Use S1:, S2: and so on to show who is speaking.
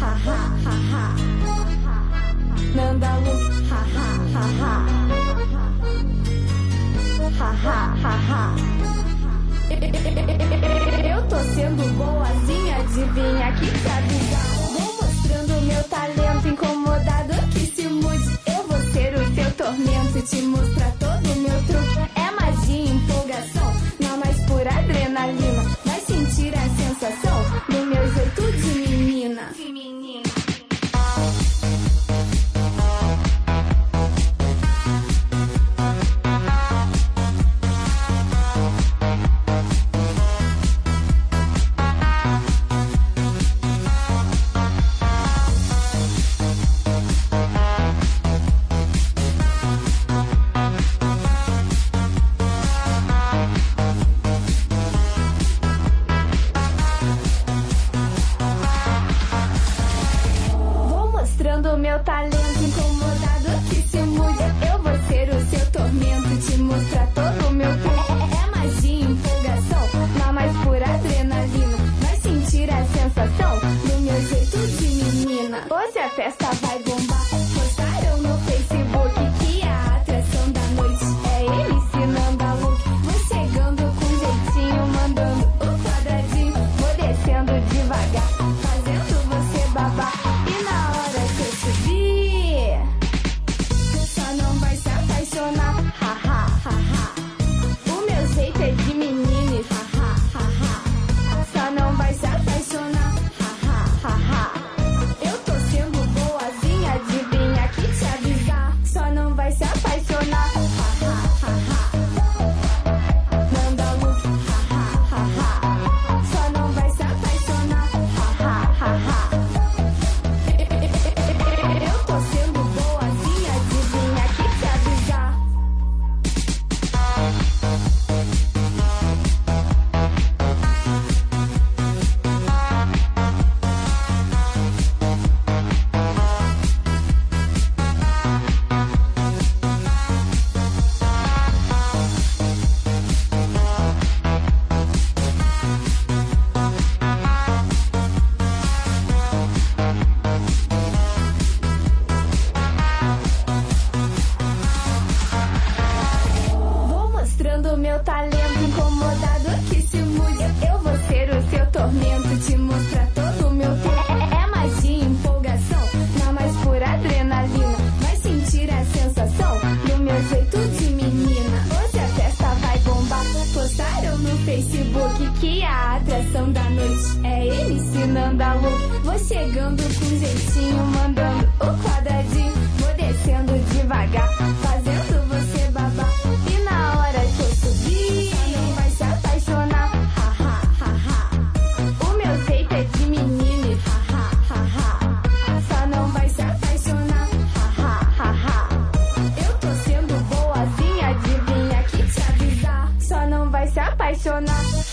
S1: ha ha ha ha. Ha ha ha ha. Ha ha. Eu tô sendo boazinha, adivinha que te. Vou mostrando meu talento, incomodado que se mude. Eu vou ser o teu tormento, te mostrar todo meu talento, mude. Eu vou ser o seu tormento, te mostrar todo o meu truque. É, é magia, empolgação, na mais pura adrenalina. Vai sentir a sensação do meu jeito de menina. Hoje a festa vai bombar. Postaram no Facebook que a atração da noite é ele ensinando a look. Vou chegando com jeitinho, mandando o quadradinho. Vou descendo devagar, fazendo você babar. Facebook que a atração da noite é ele ensinando a. Vou chegando com jeitinho, mandando o quadradinho. funcionar.